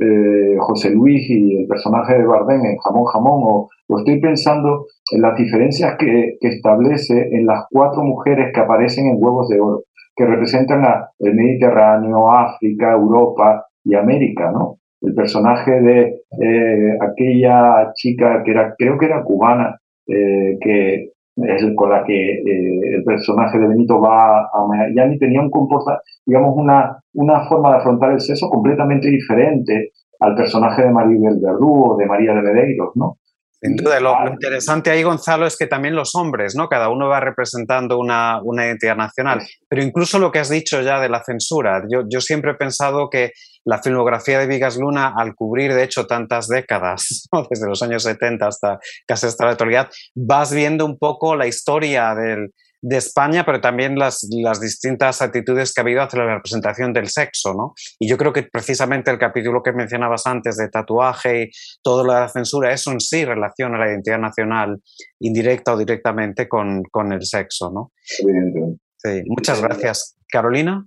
eh, José Luis y el personaje de Bardem en Jamón Jamón, o, estoy pensando en las diferencias que, establece en las cuatro mujeres que aparecen en Huevos de Oro, que representan a el Mediterráneo, África, Europa y América, ¿no? El personaje de eh, aquella chica que era, creo que era cubana, eh, que es con la que eh, el personaje de Benito va a Miami, tenía un comporta, digamos, una, una forma de afrontar el sexo completamente diferente al personaje de Maribel Verdú o de María de Medeiros, ¿no? Sin duda, lo, interesante ahí, Gonzalo, es que también los hombres, ¿no? Cada uno va representando una, una, identidad nacional. Pero incluso lo que has dicho ya de la censura, yo, yo siempre he pensado que la filmografía de Vigas Luna, al cubrir, de hecho, tantas décadas, desde los años 70 hasta casi hasta la actualidad, vas viendo un poco la historia del, de España, pero también las, las, distintas actitudes que ha habido hacia la representación del sexo, ¿no? Y yo creo que precisamente el capítulo que mencionabas antes de tatuaje y todo lo de la censura, eso en sí relaciona la identidad nacional indirecta o directamente con, con el sexo, ¿no? Sí, muchas gracias. Carolina.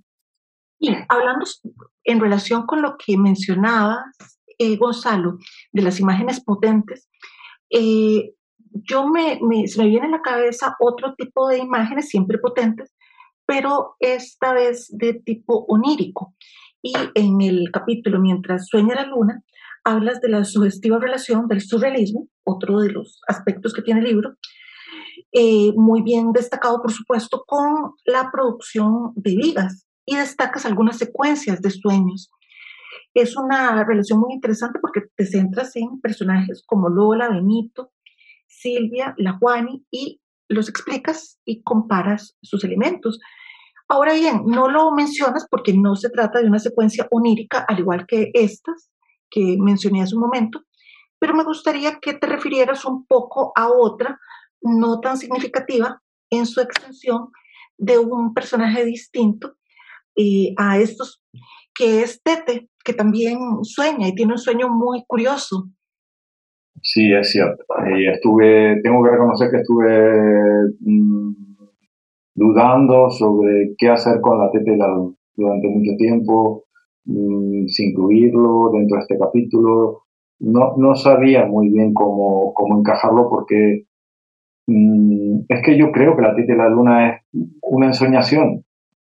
Sí, hablando en relación con lo que mencionabas, eh, Gonzalo, de las imágenes potentes, eh, yo me, se me viene a la cabeza otro tipo de imágenes, siempre potentes, pero esta vez de tipo onírico. Y en el capítulo Mientras sueña la luna, hablas de la sugestiva relación del surrealismo, otro de los aspectos que tiene el libro, eh, muy bien destacado, por supuesto, con la producción de vigas y destacas algunas secuencias de sueños. Es una relación muy interesante porque te centras en personajes como Lola, Benito, Silvia, la Juani, y los explicas y comparas sus elementos. Ahora bien, no lo mencionas porque no se trata de una secuencia onírica, al igual que estas que mencioné hace un momento, pero me gustaría que te refirieras un poco a otra, no tan significativa en su extensión, de un personaje distinto eh, a estos, que es Tete, que también sueña y tiene un sueño muy curioso Sí, es cierto. Y estuve, tengo que reconocer que estuve mm, dudando sobre qué hacer con la teta y la durante mucho tiempo, mm, sin incluirlo dentro de este capítulo. No, no sabía muy bien cómo, cómo encajarlo porque mm, es que yo creo que la teta y la luna es una ensoñación,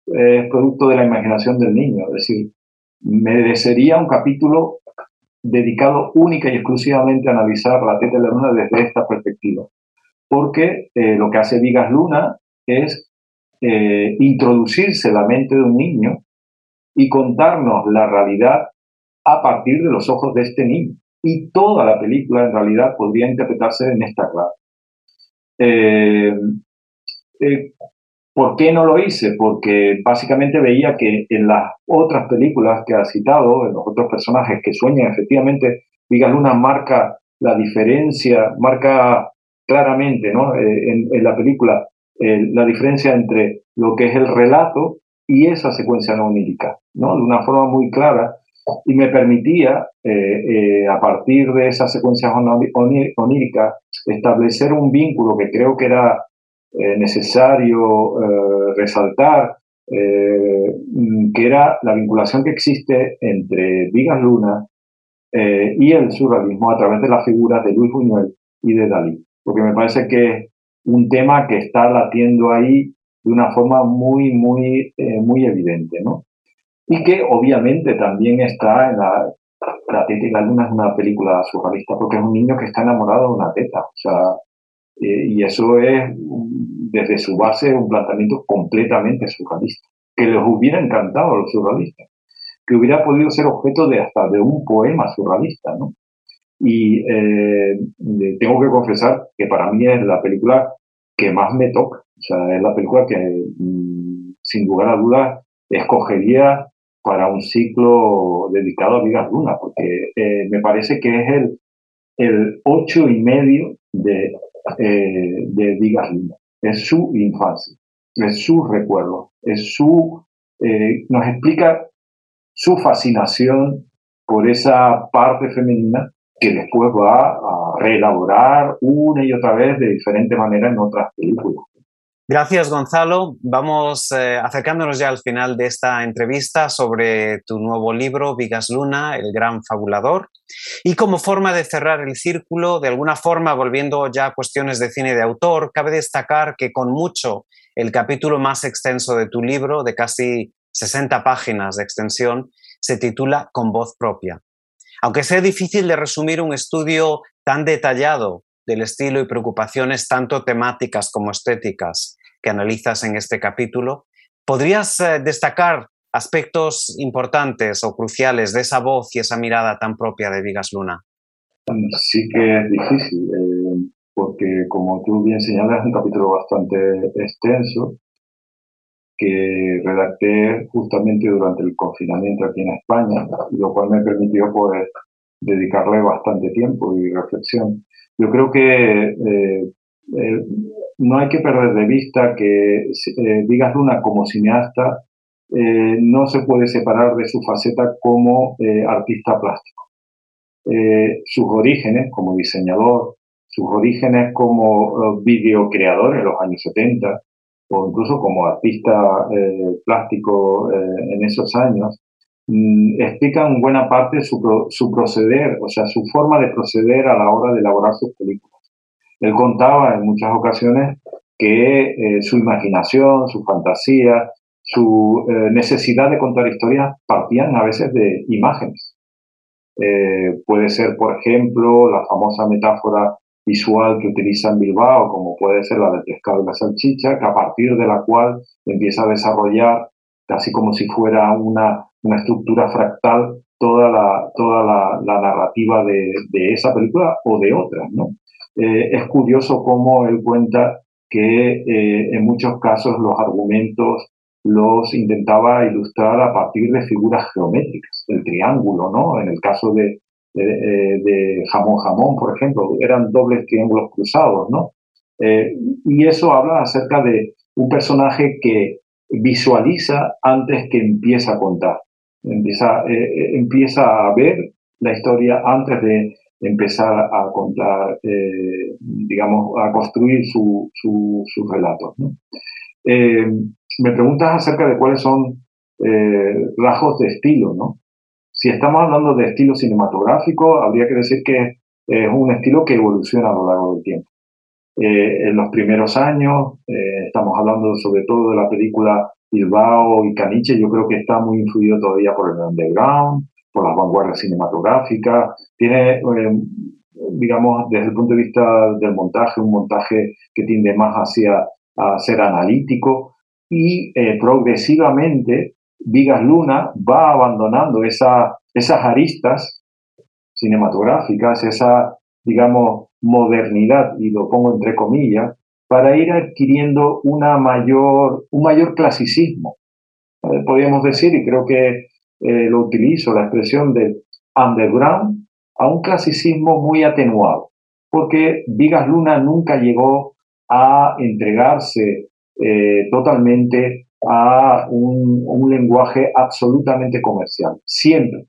es producto de la imaginación del niño. Es decir, merecería un capítulo dedicado única y exclusivamente a analizar la teta de la luna desde esta perspectiva. Porque eh, lo que hace Vigas Luna es eh, introducirse la mente de un niño y contarnos la realidad a partir de los ojos de este niño. Y toda la película en realidad podría interpretarse en esta clave. Eh, ¿Por qué no lo hice? Porque básicamente veía que en las otras películas que ha citado, en los otros personajes que sueñan, efectivamente, Vigas Luna marca la diferencia, marca claramente ¿no? Eh, en, la película eh, la diferencia entre lo que es el relato y esa secuencia no onírica, ¿no? de una forma muy clara, y me permitía, eh, a partir de esas secuencias oníricas, establecer un vínculo que creo que era eh, necesario eh, resaltar, eh, que era la vinculación que existe entre Vigas Luna y el surrealismo a través de las figuras de Luis Buñuel y de Dalí, porque me parece que es un tema que está latiendo ahí de una forma muy, muy, muy evidente, ¿no? Y que obviamente también está en la, la teta y la luna es una película surrealista porque es un niño que está enamorado de una teta. O sea, eh, y eso es, desde su base, un planteamiento completamente surrealista, que les hubiera encantado a los surrealistas, que hubiera podido ser objeto de hasta de un poema surrealista, ¿no? Y eh, tengo que confesar que para mí es la película que más me toca, o sea, es la película que, mm, sin lugar a dudas, escogería para un ciclo dedicado a Vigas Luna, porque eh, me parece que es el, el ocho y medio de de Vigas Luna. Es su infancia, es su recuerdo, es su, eh, nos explica su fascinación por esa parte femenina que después va a reelaborar una y otra vez de diferente manera en otras películas. Gracias, Gonzalo. Vamos eh, acercándonos ya al final de esta entrevista sobre tu nuevo libro, Vigas Luna, el gran fabulador. Y como forma de cerrar el círculo, de alguna forma, volviendo ya a cuestiones de cine de autor, cabe destacar que con mucho el capítulo más extenso de tu libro, de casi 60 páginas de extensión, se titula Con voz propia. Aunque sea difícil de resumir un estudio tan detallado del estilo y preocupaciones tanto temáticas como estéticas que analizas en este capítulo, ¿podrías eh, destacar aspectos importantes o cruciales de esa voz y esa mirada tan propia de Vigas Luna? Sí que es difícil, eh, porque como tú bien señalas, es un capítulo bastante extenso que redacté justamente durante el confinamiento aquí en España, lo cual me permitió poder dedicarle bastante tiempo y reflexión. Yo creo que eh, eh, no hay que perder de vista que eh, Vigas Luna como cineasta no se puede separar de su faceta como artista plástico. sus orígenes como diseñador, sus orígenes como videocreador en los años 70 o incluso como artista plástico en esos años, explican buena parte su, su proceder, o sea, su forma de proceder a la hora de elaborar sus películas. Él contaba en muchas ocasiones que eh, su imaginación, su fantasía, su eh, necesidad de contar historias partían a veces de imágenes. Eh, puede ser, por ejemplo, la famosa metáfora visual que utiliza en Bilbao, como puede ser la del pescado la salchicha, que a partir de la cual empieza a desarrollar, casi como si fuera una una estructura fractal toda la, toda la, narrativa de, esa película o de otras. ¿no? Eh, es curioso cómo él cuenta que eh, en muchos casos los argumentos los intentaba ilustrar a partir de figuras geométricas, el triángulo, ¿no? En el caso de, de, jamón jamón, por ejemplo, eran dobles triángulos cruzados, ¿no? Eh, y eso habla acerca de un personaje que visualiza antes que empieza a contar empieza, eh, eh, empieza a ver la historia antes de, empezar a contar, eh, digamos, a construir sus relatos. Me preguntas acerca de cuáles son rasgos de estilo, ¿no? Si estamos hablando de estilo cinematográfico, habría que decir que es un estilo que evoluciona a lo largo del tiempo. En los primeros años, estamos hablando sobre todo de la película Bilbao y Caniche, yo creo que está muy influido todavía por el underground, por las vanguardias cinematográficas, tiene, eh, digamos, desde el punto de vista del montaje, un montaje que tiende más hacia a ser analítico y eh, progresivamente Vigas Luna va abandonando esa, esas aristas cinematográficas, esa, digamos, modernidad, y lo pongo entre comillas, para ir adquiriendo una mayor, un mayor clasicismo. Eh, podríamos decir, y creo que eh, lo utilizo, la expresión de underground, a un clasicismo muy atenuado, porque Vigas Luna nunca llegó a entregarse eh, totalmente a un, lenguaje absolutamente comercial. Siempre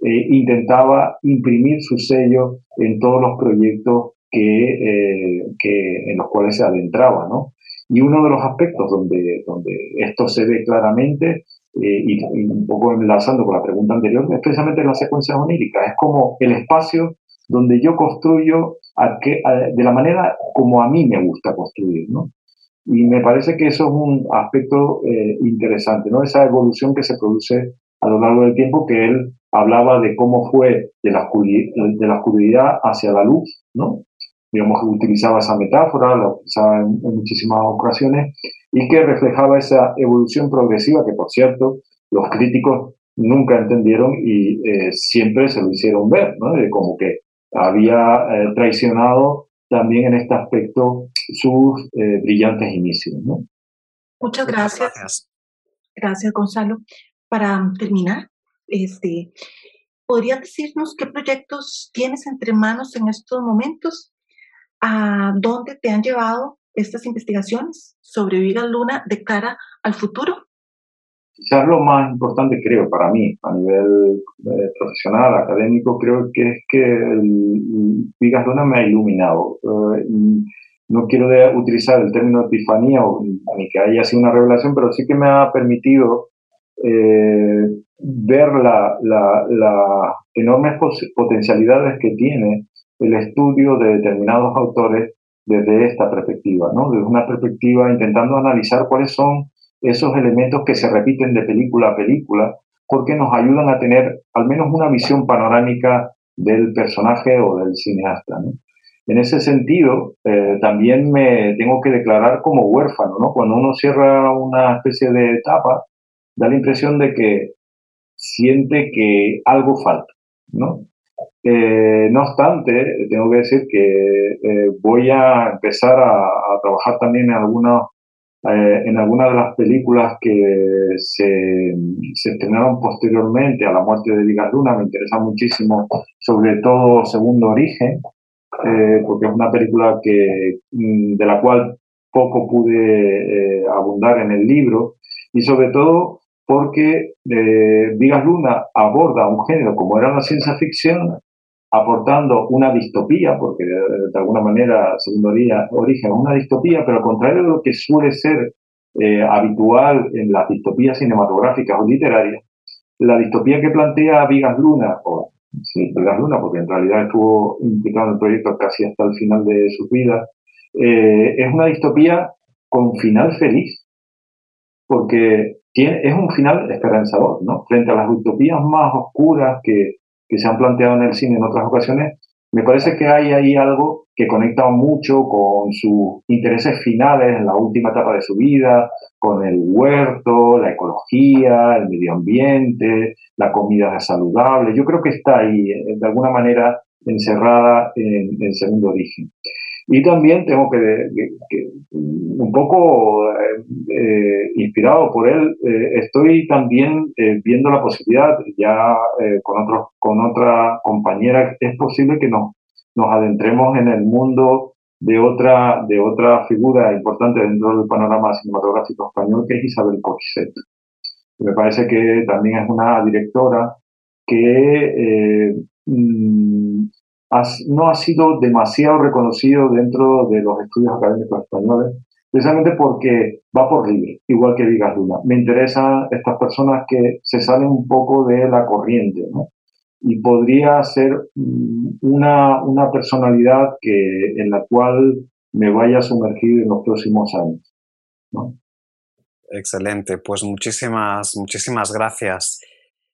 eh, intentaba imprimir su sello en todos los proyectos que, que, en los cuales se adentraba. ¿no? Y uno de los aspectos donde, donde esto se ve claramente eh, y, un poco enlazando con la pregunta anterior, es precisamente la secuencia onírica. Es como el espacio donde yo construyo de la manera como a mí me gusta construir, ¿no? Y me parece que eso es un aspecto eh, interesante, ¿no? Esa evolución que se produce a lo largo del tiempo, que él hablaba de cómo fue de la, de la oscuridad hacia la luz, ¿no? Digamos, utilizaba esa metáfora, la utilizaba en, muchísimas ocasiones, y que reflejaba esa evolución progresiva que, por cierto, los críticos nunca entendieron y eh, siempre se lo hicieron ver, ¿no? De como que había eh, traicionado también en este aspecto sus eh, brillantes inicios, ¿no? Muchas gracias. gracias. Gonzalo. Para terminar, este, ¿podrías decirnos qué proyectos tienes entre manos en estos momentos a dónde te han llevado estas investigaciones sobre Vigas Luna de cara al futuro? Quizás lo más importante, creo, para mí, a nivel eh, profesional, académico, creo que es que Vigas Luna me ha iluminado. Eh, no quiero utilizar el término epifanía o ni que haya sido una revelación, pero sí que me ha permitido eh, ver las la, enormes potencialidades que tiene el estudio de determinados autores desde esta perspectiva, ¿no? Desde una perspectiva intentando analizar cuáles son esos elementos que se repiten de película a película, porque nos ayudan a tener al menos una visión panorámica del personaje o del cineasta. En ese sentido, eh, también me tengo que declarar como huérfano, ¿no? Cuando uno cierra una especie de etapa, da la impresión de que siente que algo falta, ¿no? Eh, no obstante, tengo que decir que eh, voy a empezar a, trabajar también en algunas eh, en algunas de las películas que se, estrenaron posteriormente a la muerte de Vigas Luna. Me interesa muchísimo, sobre todo Segundo Origen, porque es una película que, mm, de la cual poco pude abundar en el libro y sobre todo porque Vigas Luna aborda un género como era la ciencia ficción aportando una distopía, porque de, alguna manera, segundo origen, es una distopía, pero al contrario de lo que suele ser eh, habitual en las distopías cinematográficas o literarias, la distopía que plantea Vigas Luna, o sí, Vigas Luna, porque en realidad estuvo implicado en el proyecto casi hasta el final de su vida, eh, es una distopía con final feliz, porque es un final esperanzador, ¿no? Frente a las utopías más oscuras que, que se han planteado en el cine en otras ocasiones, me parece que hay ahí algo que conecta mucho con sus intereses finales en la última etapa de su vida, con el huerto, la ecología, el medio ambiente, la comida saludable. Yo creo que está ahí, eh, de alguna manera, encerrada en el segundo origen. Y también tengo que, un poco eh, eh, inspirado por él, eh, estoy también viendo la posibilidad, ya con, otros, con otra compañera, es posible que nos, nos adentremos en el mundo de otra, de otra figura importante dentro del panorama cinematográfico español, que es Isabel Coixet. Me parece que también es una directora que mm, no ha sido demasiado reconocido dentro de los estudios académicos españoles, precisamente porque va por libre, igual que Vigas Luna. Me interesan estas personas que se salen un poco de la corriente, ¿no? Y podría ser mm, una, una personalidad que, en la cual me vaya a sumergir en los próximos años. ¿no? Excelente, pues muchísimas, muchísimas gracias.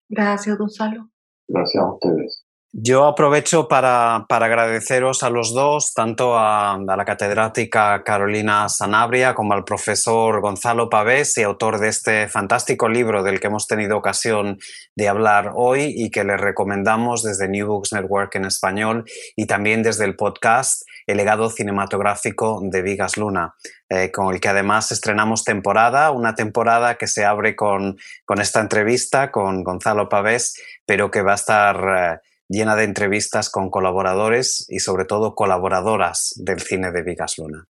Gracias, Gonzalo. Gracias a ustedes. Yo aprovecho para, agradeceros a los dos, tanto a, la catedrática Carolina Sanabria como al profesor Gonzalo Pavés y autor de este fantástico libro del que hemos tenido ocasión de hablar hoy y que les recomendamos desde New Books Network en español y también desde el podcast El legado cinematográfico de Vigas Luna, eh, con el que además estrenamos temporada, una temporada que se abre con, con esta entrevista con Gonzalo Pavés, pero que va a estar... Eh, llena de entrevistas con colaboradores y sobre todo colaboradoras del cine de Vigas Luna.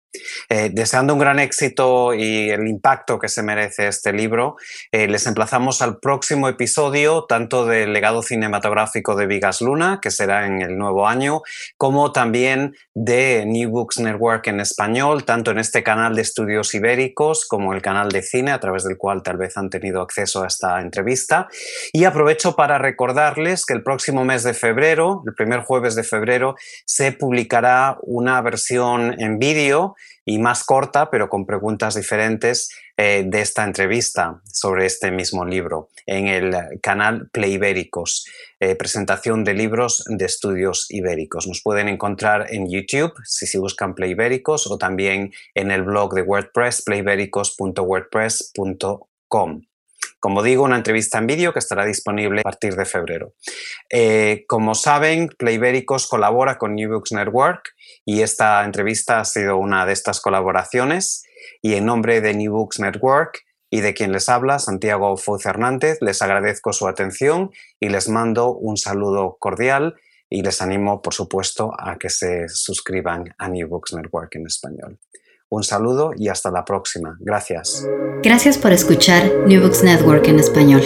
Eh, deseando un gran éxito y el impacto que se merece este libro, eh, les emplazamos al próximo episodio, tanto del legado cinematográfico de Vigas Luna, que será en el nuevo año, como también de New Books Network en español, tanto en este canal de estudios ibéricos como el canal de cine, a través del cual tal vez han tenido acceso a esta entrevista. Y aprovecho para recordarles que el próximo mes de febrero, el primer jueves de febrero, se publicará una versión en vídeo y más corta, pero con preguntas diferentes eh, de esta entrevista sobre este mismo libro en el canal Play Ibéricos, eh, presentación de libros de estudios ibéricos. Nos pueden encontrar en YouTube si se buscan Play Ibéricos o también en el blog de WordPress playbéricos.wordpress.com. Como digo, una entrevista en vídeo que estará disponible a partir de febrero. Eh, como saben, Playbéricos colabora con New Books Network y esta entrevista ha sido una de estas colaboraciones. Y en nombre de New Books Network y de quien les habla, Santiago Fouz Hernández, les agradezco su atención y les mando un saludo cordial y les animo, por supuesto, a que se suscriban a New Books Network en español. Un saludo y hasta la próxima. Gracias. Gracias por escuchar New Books Network en español.